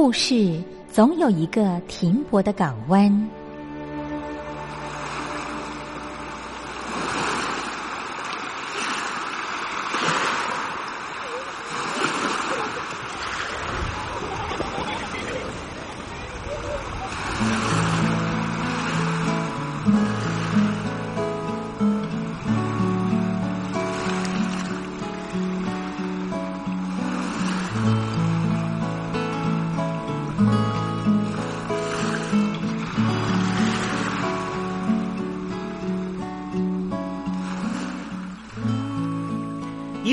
故事总有一个停泊的港湾。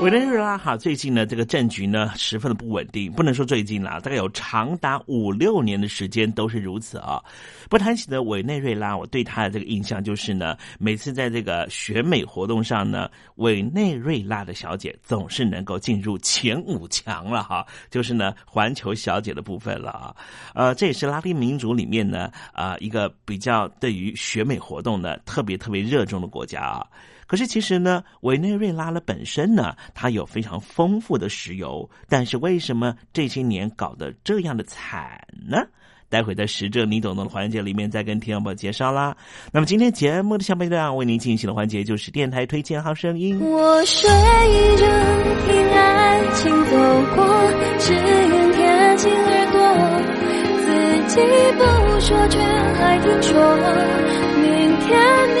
委内瑞拉哈最近呢，这个政局呢十分的不稳定，不能说最近啦，大概有长达五六年的时间都是如此啊。不谈起的委内瑞拉，我对他的这个印象就是呢，每次在这个选美活动上呢，委内瑞拉的小姐总是能够进入前五强了哈，就是呢环球小姐的部分了啊。呃，这也是拉丁民族里面呢啊一个比较对于选美活动呢特别特别热衷的国家啊。可是其实呢，委内瑞拉的本身呢，它有非常丰富的石油，但是为什么这些年搞得这样的惨呢？待会在时政你懂懂的环节里面再跟听众朋友介绍啦。那么今天节目的下半段为您进行的环节就是电台推荐好声音。我睡着听爱情走过，只愿贴近耳朵，自己不说却还听说，明天你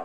的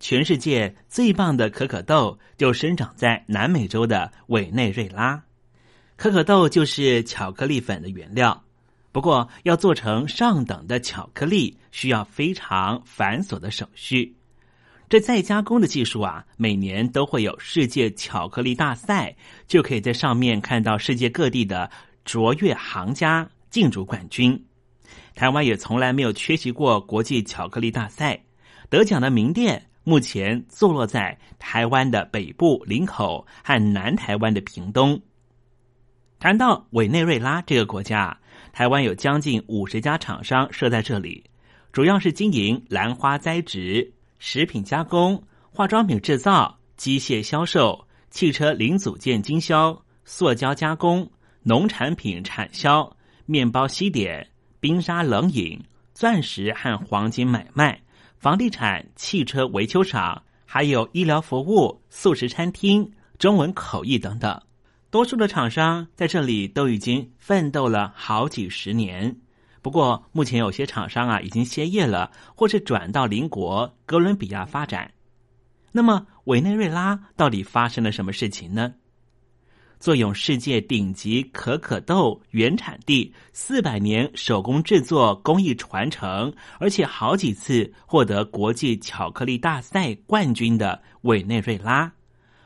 全世界最棒的可可豆就生长在南美洲的委内瑞拉。可可豆就是巧克力粉的原料。不过，要做成上等的巧克力，需要非常繁琐的手续。这再加工的技术啊，每年都会有世界巧克力大赛，就可以在上面看到世界各地的卓越行家竞逐冠军。台湾也从来没有缺席过国际巧克力大赛，得奖的名店目前坐落在台湾的北部林口和南台湾的屏东。谈到委内瑞拉这个国家，台湾有将近五十家厂商设在这里，主要是经营兰花栽植、食品加工、化妆品制造、机械销售、汽车零组件经销、塑胶加工、农产品产销、面包西点、冰沙冷饮、钻石和黄金买卖、房地产、汽车维修厂，还有医疗服务、素食餐厅、中文口译等等。多数的厂商在这里都已经奋斗了好几十年，不过目前有些厂商啊已经歇业了，或是转到邻国哥伦比亚发展。那么委内瑞拉到底发生了什么事情呢？坐拥世界顶级可可豆原产地、四百年手工制作工艺传承，而且好几次获得国际巧克力大赛冠军的委内瑞拉。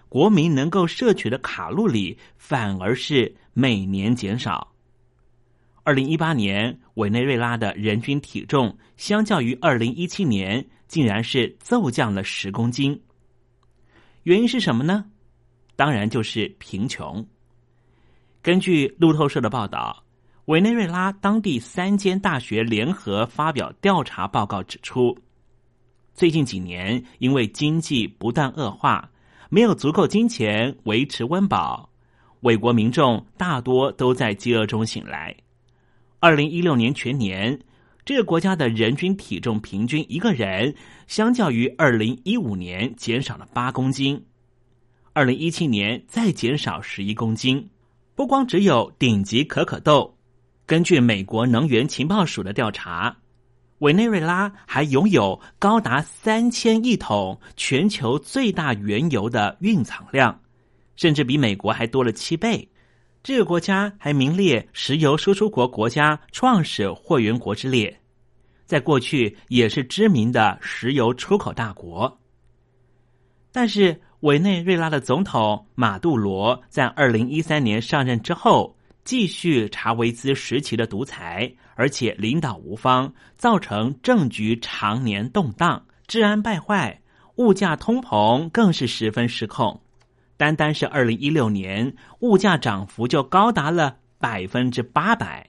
国民能够摄取的卡路里反而是每年减少。二零一八年，委内瑞拉的人均体重相较于二零一七年，竟然是骤降了十公斤。原因是什么呢？当然就是贫穷。根据路透社的报道，委内瑞拉当地三间大学联合发表调查报告指出，最近几年因为经济不断恶化。没有足够金钱维持温饱，委国民众大多都在饥饿中醒来。二零一六年全年，这个国家的人均体重平均一个人，相较于二零一五年减少了八公斤，二零一七年再减少十一公斤。不光只有顶级可可豆，根据美国能源情报署的调查。委内瑞拉还拥有高达三千亿桶全球最大原油的蕴藏量，甚至比美国还多了七倍。这个国家还名列石油输出国国家创始会员国之列，在过去也是知名的石油出口大国。但是，委内瑞拉的总统马杜罗在二零一三年上任之后，继续查韦兹时期的独裁。而且领导无方，造成政局常年动荡，治安败坏，物价通膨更是十分失控。单单是二零一六年，物价涨幅就高达了百分之八百。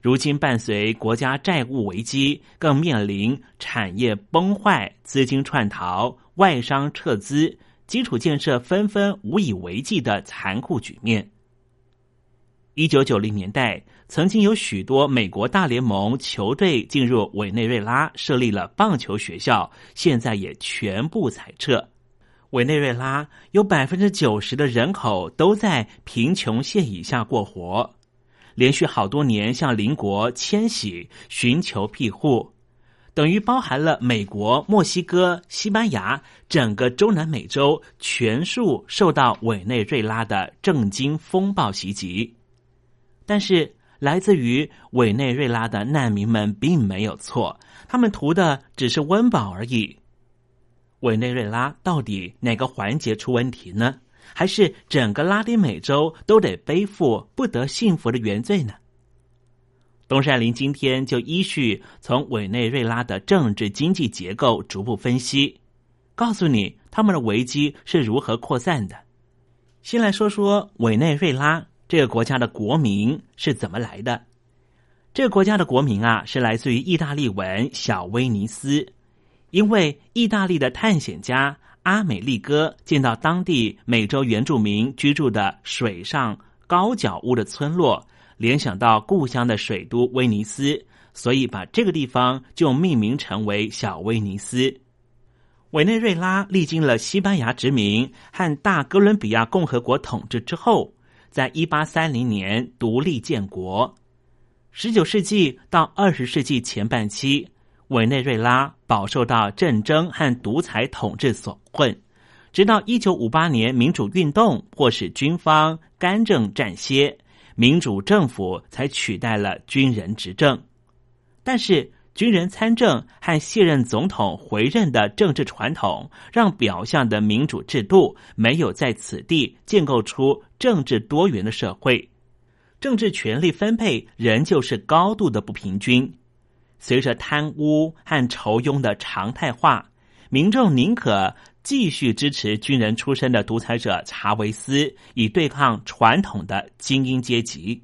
如今伴随国家债务危机，更面临产业崩坏、资金串逃、外商撤资、基础建设纷纷无以为继的残酷局面。一九九零年代，曾经有许多美国大联盟球队进入委内瑞拉设立了棒球学校，现在也全部裁撤。委内瑞拉有百分之九十的人口都在贫穷线以下过活，连续好多年向邻国迁徙寻求庇护，等于包含了美国、墨西哥、西班牙整个中南美洲全数受到委内瑞拉的政经风暴袭击。但是，来自于委内瑞拉的难民们并没有错，他们图的只是温饱而已。委内瑞拉到底哪个环节出问题呢？还是整个拉丁美洲都得背负不得幸福的原罪呢？东山林今天就依序从委内瑞拉的政治经济结构逐步分析，告诉你他们的危机是如何扩散的。先来说说委内瑞拉。这个国家的国民是怎么来的？这个国家的国民啊，是来自于意大利文“小威尼斯”，因为意大利的探险家阿美利哥见到当地美洲原住民居住的水上高脚屋的村落，联想到故乡的水都威尼斯，所以把这个地方就命名成为小威尼斯。委内瑞拉历经了西班牙殖民和大哥伦比亚共和国统治之后。在一八三零年独立建国，十九世纪到二十世纪前半期，委内瑞拉饱受到战争和独裁统治所困，直到一九五八年民主运动迫使军方干政暂歇，民主政府才取代了军人执政。但是，军人参政和卸任总统回任的政治传统，让表象的民主制度没有在此地建构出政治多元的社会，政治权力分配仍旧是高度的不平均。随着贪污和仇庸的常态化，民众宁可继续支持军人出身的独裁者查韦斯，以对抗传统的精英阶级。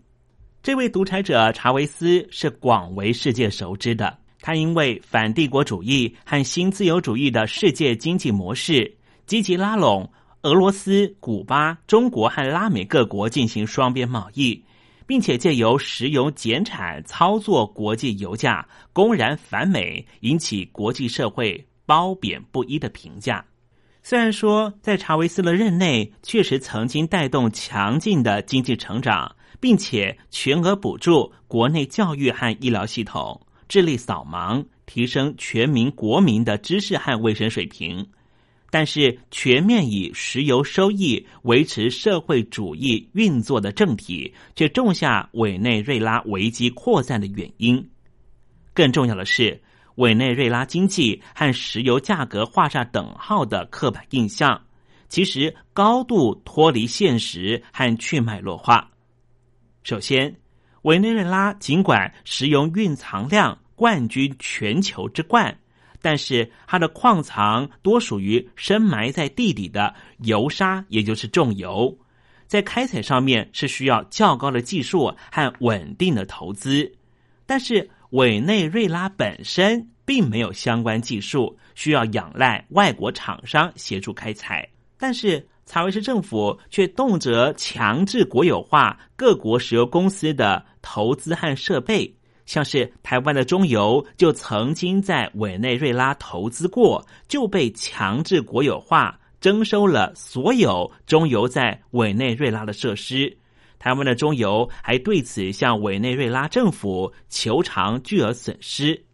这位独裁者查韦斯是广为世界熟知的。他因为反帝国主义和新自由主义的世界经济模式，积极拉拢俄罗斯、古巴、中国和拉美各国进行双边贸易，并且借由石油减产操作国际油价，公然反美，引起国际社会褒贬不一的评价。虽然说在查韦斯的任内，确实曾经带动强劲的经济成长。并且全额补助国内教育和医疗系统，致力扫盲，提升全民国民的知识和卫生水平。但是，全面以石油收益维持社会主义运作的政体，却种下委内瑞拉危机扩散的原因。更重要的是，委内瑞拉经济和石油价格画上等号的刻板印象，其实高度脱离现实和去脉络化。首先，委内瑞拉尽管石油蕴藏量冠军全球之冠，但是它的矿藏多属于深埋在地底的油砂，也就是重油，在开采上面是需要较高的技术和稳定的投资。但是委内瑞拉本身并没有相关技术，需要仰赖外国厂商协助开采。但是查韦斯政府却动辄强制国有化各国石油公司的投资和设备，像是台湾的中油就曾经在委内瑞拉投资过，就被强制国有化征收了所有中油在委内瑞拉的设施。台湾的中油还对此向委内瑞拉政府求偿巨额损失。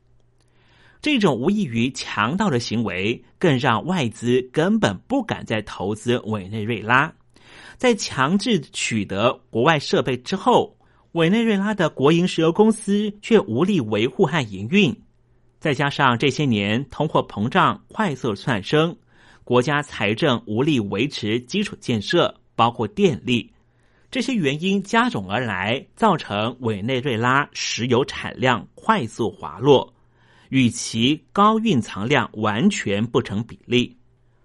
这种无异于强盗的行为，更让外资根本不敢再投资委内瑞拉。在强制取得国外设备之后，委内瑞拉的国营石油公司却无力维护和营运。再加上这些年通货膨胀快速窜升，国家财政无力维持基础建设，包括电力，这些原因加总而来，造成委内瑞拉石油产量快速滑落。与其高蕴藏量完全不成比例。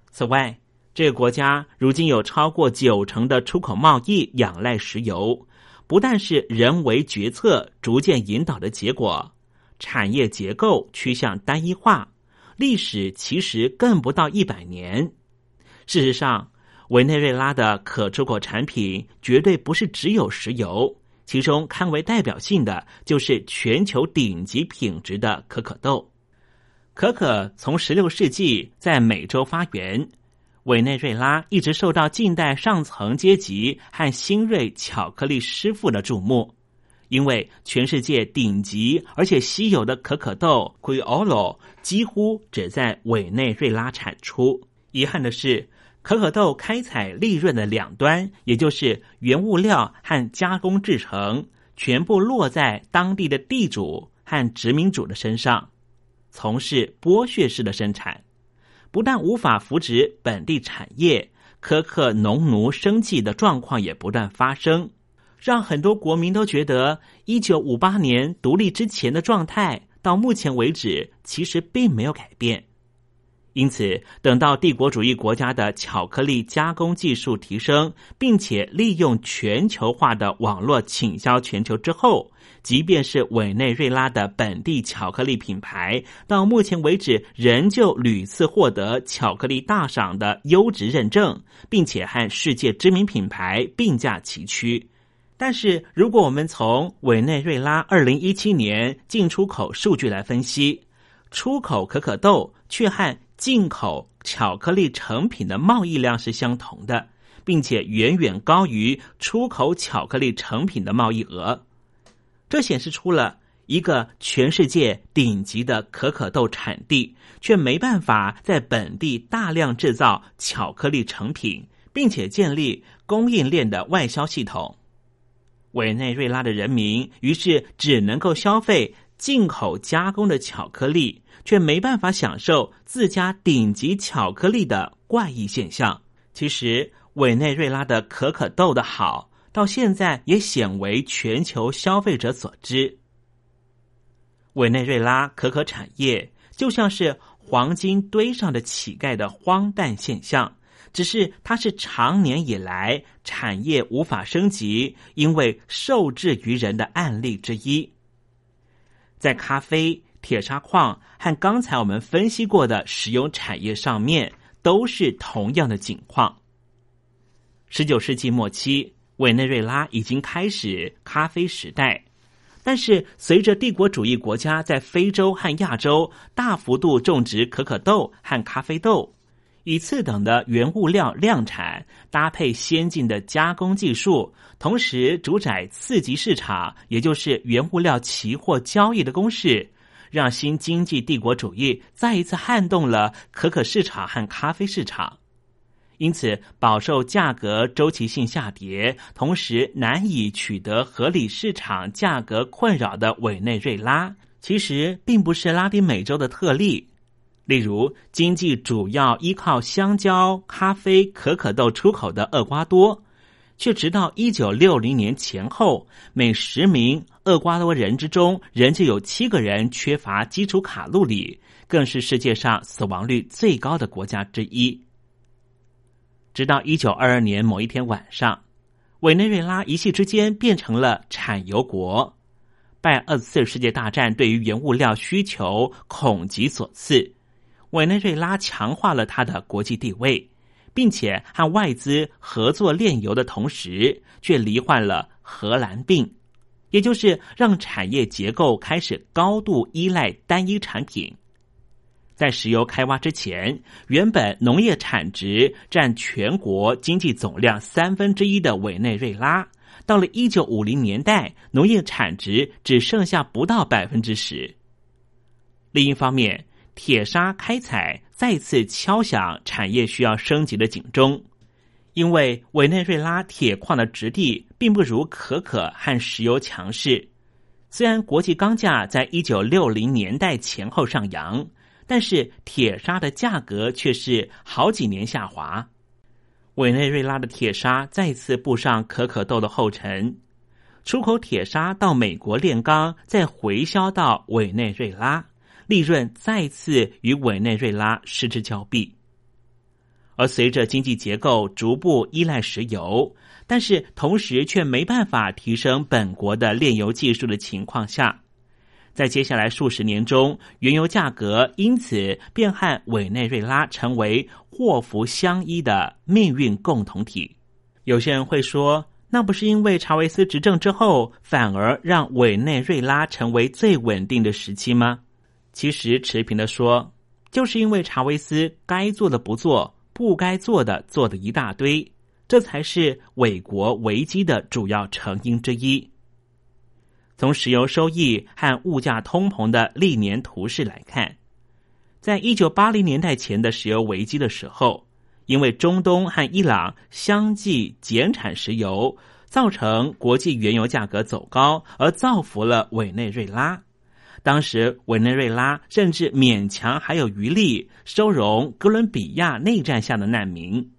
此外，这个国家如今有超过九成的出口贸易仰赖石油，不但是人为决策逐渐引导的结果，产业结构趋向单一化，历史其实更不到一百年。事实上，委内瑞拉的可出口产品绝对不是只有石油。其中堪为代表性的就是全球顶级品质的可可豆。可可从十六世纪在美洲发源，委内瑞拉一直受到近代上层阶级和新锐巧克力师傅的注目，因为全世界顶级而且稀有的可可豆 Criollo 几乎只在委内瑞拉产出。遗憾的是。可可豆开采利润的两端，也就是原物料和加工制成，全部落在当地的地主和殖民主的身上，从事剥削式的生产，不但无法扶植本地产业，苛刻农奴生计的状况也不断发生，让很多国民都觉得，一九五八年独立之前的状态，到目前为止其实并没有改变。因此，等到帝国主义国家的巧克力加工技术提升，并且利用全球化的网络倾销全球之后，即便是委内瑞拉的本地巧克力品牌，到目前为止仍旧屡次获得巧克力大赏的优质认证，并且和世界知名品牌并驾齐驱。但是，如果我们从委内瑞拉二零一七年进出口数据来分析，出口可可豆却和进口巧克力成品的贸易量是相同的，并且远远高于出口巧克力成品的贸易额。这显示出了一个全世界顶级的可可豆产地，却没办法在本地大量制造巧克力成品，并且建立供应链的外销系统。委内瑞拉的人民于是只能够消费进口加工的巧克力，却没办法享受自家顶级巧克力的怪异现象。其实，委内瑞拉的可可豆的好，到现在也鲜为全球消费者所知。委内瑞拉可可产业就像是黄金堆上的乞丐的荒诞现象。只是它是长年以来产业无法升级，因为受制于人的案例之一。在咖啡、铁砂矿和刚才我们分析过的石油产业上面，都是同样的景况。十九世纪末期，委内瑞拉已经开始咖啡时代，但是随着帝国主义国家在非洲和亚洲大幅度种植可可豆和咖啡豆。以次等的原物料量产，搭配先进的加工技术，同时主宰次级市场，也就是原物料期货交易的公式，让新经济帝国主义再一次撼动了可可市场和咖啡市场。因此，饱受价格周期性下跌，同时难以取得合理市场价格困扰的委内瑞拉，其实并不是拉丁美洲的特例。例如，经济主要依靠香蕉、咖啡、可可豆出口的厄瓜多，却直到一九六零年前后，每十名厄瓜多人之中，仍旧有七个人缺乏基础卡路里，更是世界上死亡率最高的国家之一。直到一九二二年某一天晚上，委内瑞拉一夕之间变成了产油国，拜二次世界大战对于原物料需求恐急所赐。委内瑞拉强化了它的国际地位，并且和外资合作炼油的同时，却罹患了荷兰病，也就是让产业结构开始高度依赖单一产品。在石油开挖之前，原本农业产值占全国经济总量三分之一的委内瑞拉，到了一九五零年代，农业产值只剩下不到百分之十。另一方面，铁砂开采再次敲响产业需要升级的警钟，因为委内瑞拉铁矿的质地并不如可可和石油强势。虽然国际钢价在一九六零年代前后上扬，但是铁砂的价格却是好几年下滑。委内瑞拉的铁砂再次步上可可豆的后尘，出口铁砂到美国炼钢，再回销到委内瑞拉。利润再次与委内瑞拉失之交臂，而随着经济结构逐步依赖石油，但是同时却没办法提升本国的炼油技术的情况下，在接下来数十年中，原油价格因此便和委内瑞拉成为祸福相依的命运共同体。有些人会说，那不是因为查韦斯执政之后，反而让委内瑞拉成为最稳定的时期吗？其实持平的说，就是因为查韦斯该做的不做，不该做的做的一大堆，这才是伪国危机的主要成因之一。从石油收益和物价通膨的历年图示来看，在一九八零年代前的石油危机的时候，因为中东和伊朗相继减产石油，造成国际原油价格走高，而造福了委内瑞拉。当时委内瑞拉甚至勉强还有余力收容哥伦比亚内战下的难民。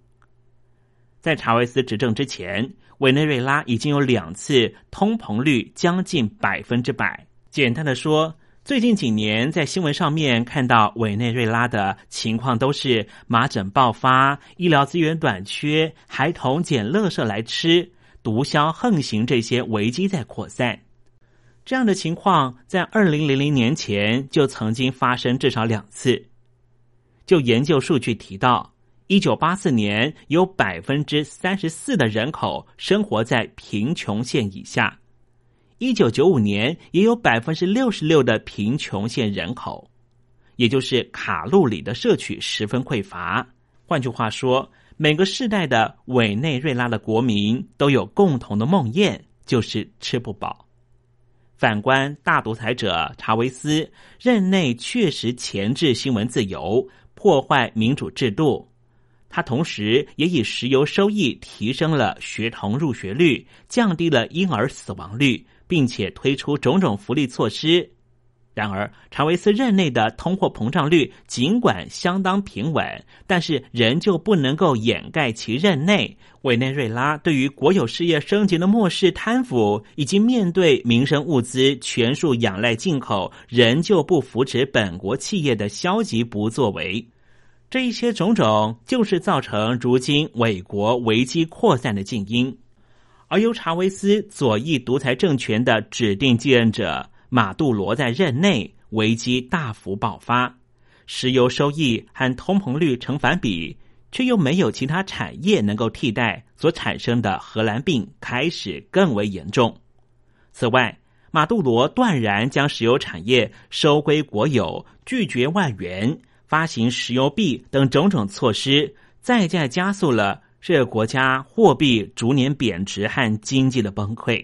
在查韦斯执政之前，委内瑞拉已经有两次通膨率将近百分之百。简单的说，最近几年在新闻上面看到委内瑞拉的情况都是麻疹爆发、医疗资源短缺、孩童捡垃圾来吃、毒枭横行这些危机在扩散。这样的情况在二零零零年前就曾经发生至少两次。就研究数据提到，一九八四年有百分之三十四的人口生活在贫穷线以下，一九九五年也有百分之六十六的贫穷线人口，也就是卡路里的摄取十分匮乏。换句话说，每个世代的委内瑞拉的国民都有共同的梦魇，就是吃不饱。反观大独裁者查韦斯任内，确实钳制新闻自由，破坏民主制度，他同时也以石油收益提升了学童入学率，降低了婴儿死亡率，并且推出种种福利措施。然而，查韦斯任内的通货膨胀率尽管相当平稳，但是仍旧不能够掩盖其任内委内瑞拉对于国有事业升级的漠视、贪腐，以及面对民生物资全数仰赖进口，仍旧不扶持本国企业的消极不作为。这一些种种，就是造成如今伪国危机扩散的静因。而由查韦斯左翼独裁政权的指定继任者。马杜罗在任内危机大幅爆发，石油收益和通膨率成反比，却又没有其他产业能够替代，所产生的荷兰病开始更为严重。此外，马杜罗断然将石油产业收归国有，拒绝外援，发行石油币等种种措施，再加加速了这个国家货币逐年贬值和经济的崩溃。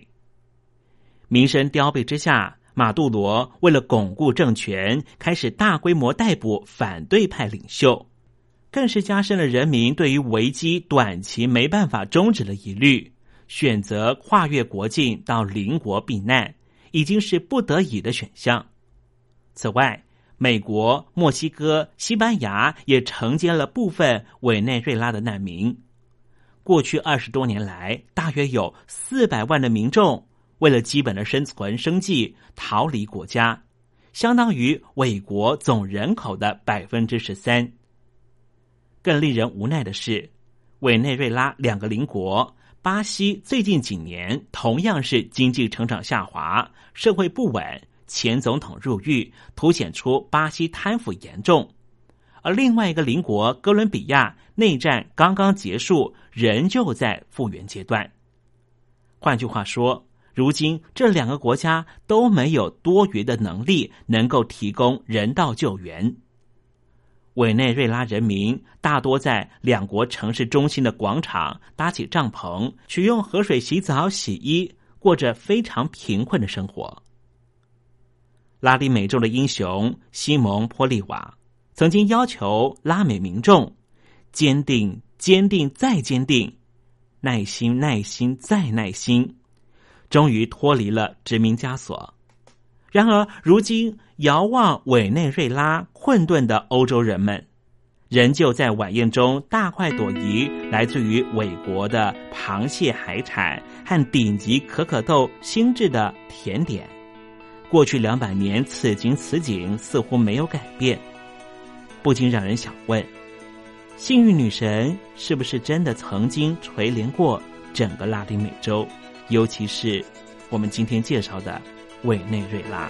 民生凋敝之下。马杜罗为了巩固政权，开始大规模逮捕反对派领袖，更是加深了人民对于危机短期没办法终止的疑虑。选择跨越国境到邻国避难，已经是不得已的选项。此外，美国、墨西哥、西班牙也承接了部分委内瑞拉的难民。过去二十多年来，大约有四百万的民众。为了基本的生存生计，逃离国家，相当于伪国总人口的百分之十三。更令人无奈的是，委内瑞拉两个邻国巴西最近几年同样是经济成长下滑，社会不稳，前总统入狱，凸显出巴西贪腐严重。而另外一个邻国哥伦比亚内战刚刚结束，仍旧在复原阶段。换句话说。如今，这两个国家都没有多余的能力能够提供人道救援。委内瑞拉人民大多在两国城市中心的广场搭起帐篷，取用河水洗澡、洗衣，过着非常贫困的生活。拉丁美洲的英雄西蒙·波利瓦曾经要求拉美民众坚定、坚定再坚定，耐心、耐心再耐心。终于脱离了殖民枷锁。然而，如今遥望委内瑞拉困顿的欧洲人们，仍旧在晚宴中大快朵颐，来自于伟国的螃蟹海产和顶级可可豆新制的甜点。过去两百年，此情此景似乎没有改变，不禁让人想问：幸运女神是不是真的曾经垂怜过整个拉丁美洲？尤其是我们今天介绍的委内瑞拉。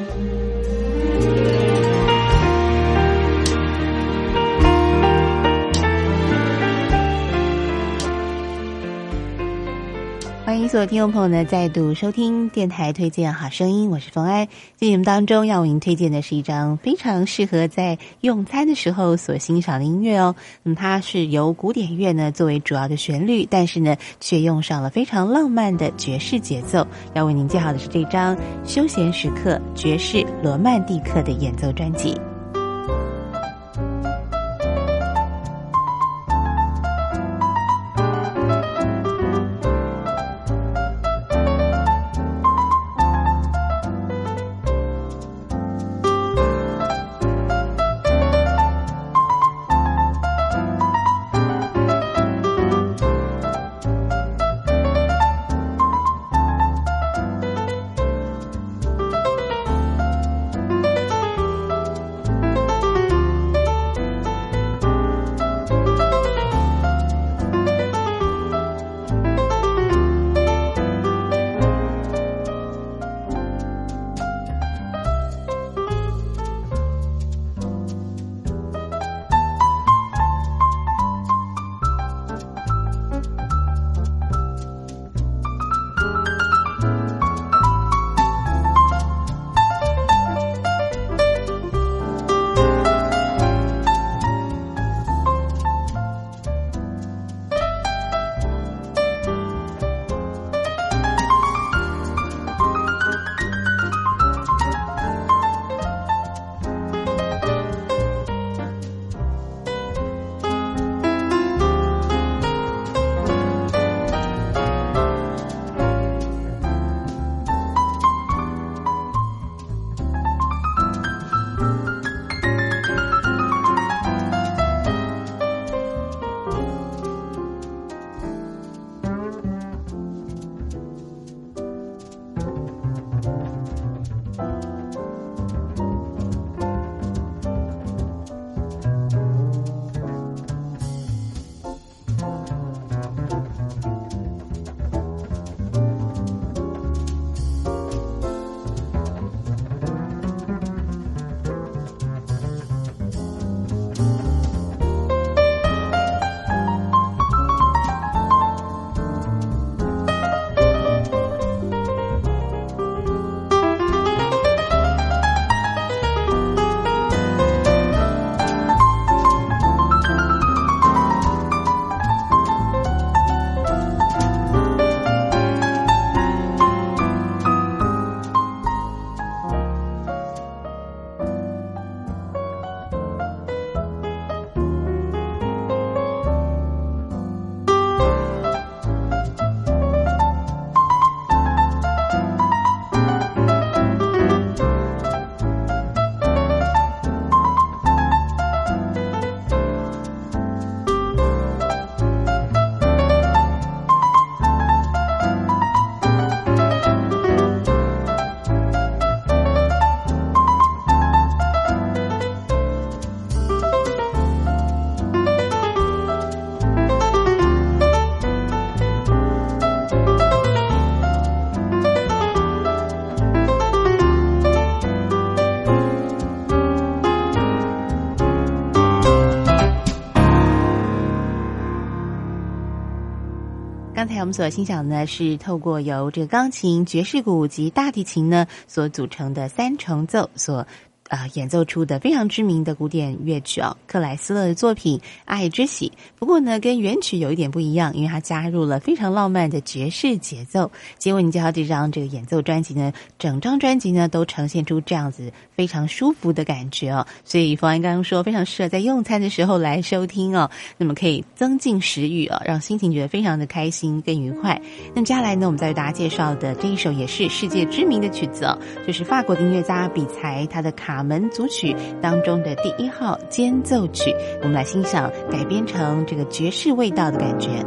所有听众朋友呢再度收听电台推荐好声音，我是冯安。在节目当中要为您推荐的是一张非常适合在用餐的时候所欣赏的音乐哦。那么它是由古典乐呢作为主要的旋律，但是呢却用上了非常浪漫的爵士节奏。要为您介绍的是这张休闲时刻爵士罗曼蒂克的演奏专辑。所欣赏的呢，是透过由这个钢琴、爵士鼓及大提琴呢所组成的三重奏所。啊，演奏出的非常知名的古典乐曲哦，克莱斯勒的作品《爱之喜》。不过呢，跟原曲有一点不一样，因为它加入了非常浪漫的爵士节奏。结果你介绍这张这个演奏专辑呢，整张专辑呢都呈现出这样子非常舒服的感觉哦。所以冯安刚刚说，非常适合在用餐的时候来收听哦，那么可以增进食欲哦，让心情觉得非常的开心跟愉快。那接下来呢，我们再为大家介绍的这一首也是世界知名的曲子哦，就是法国的音乐家比才他的卡。门组曲当中的第一号间奏曲，我们来欣赏改编成这个爵士味道的感觉。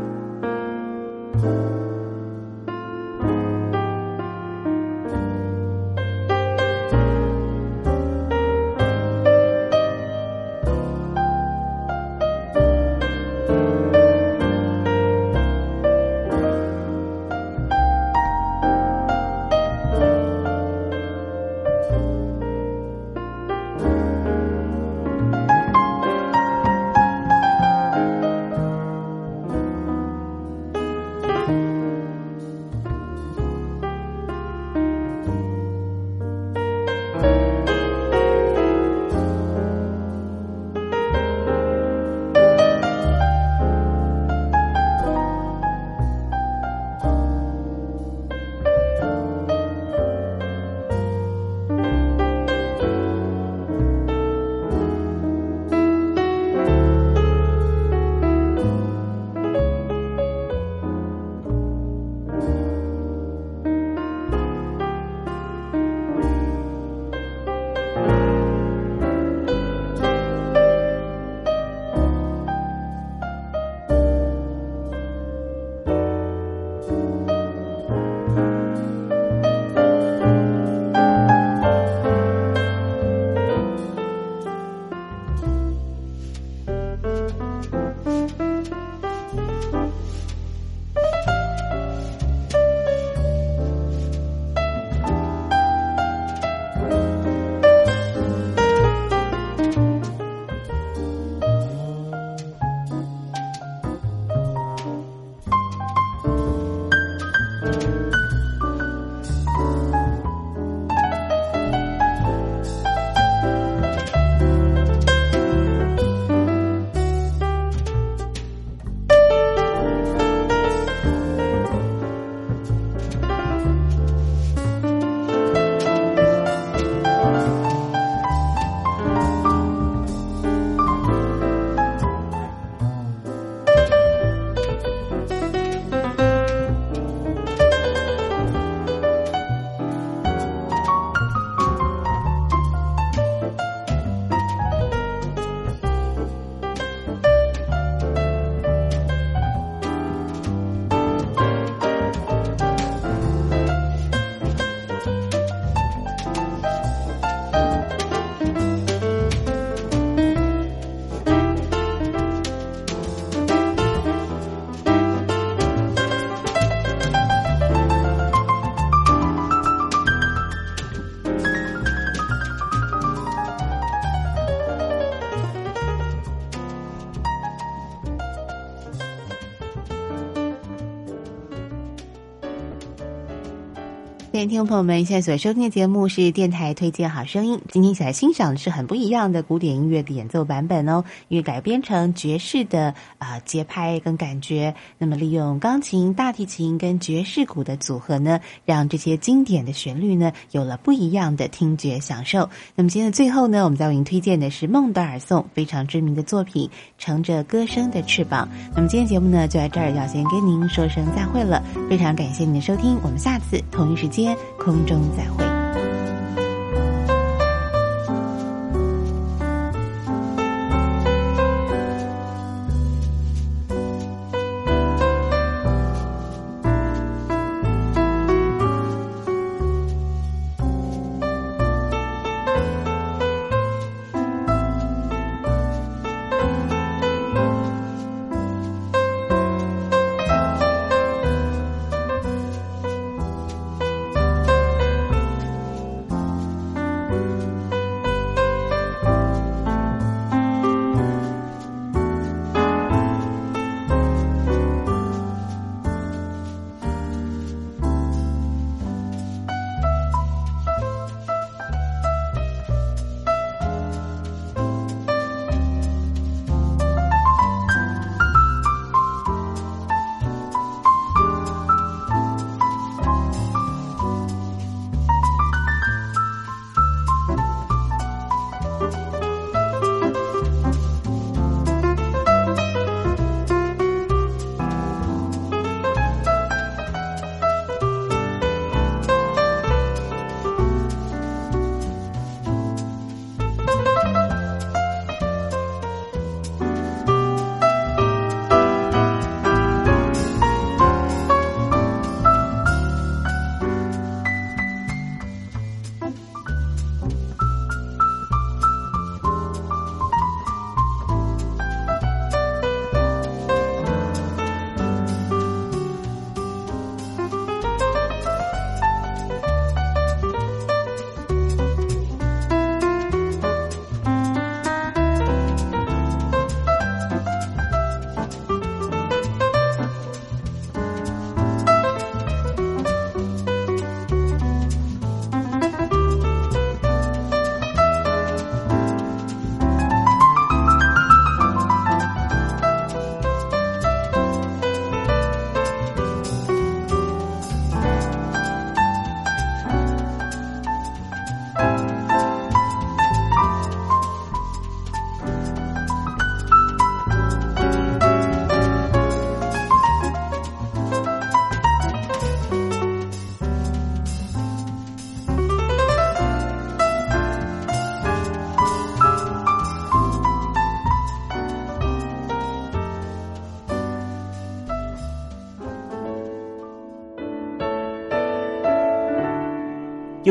朋友们，现在所收听的节目是电台推荐好声音。今天一起来欣赏的是很不一样的古典音乐的演奏版本哦，因为改编成爵士的啊节拍跟感觉。那么利用钢琴、大提琴跟爵士鼓的组合呢，让这些经典的旋律呢有了不一样的听觉享受。那么今天的最后呢，我们在为您推荐的是孟德尔颂非常知名的作品《乘着歌声的翅膀》。那么今天节目呢就在这儿要先跟您说声再会了，非常感谢您的收听，我们下次同一时间。空中再会。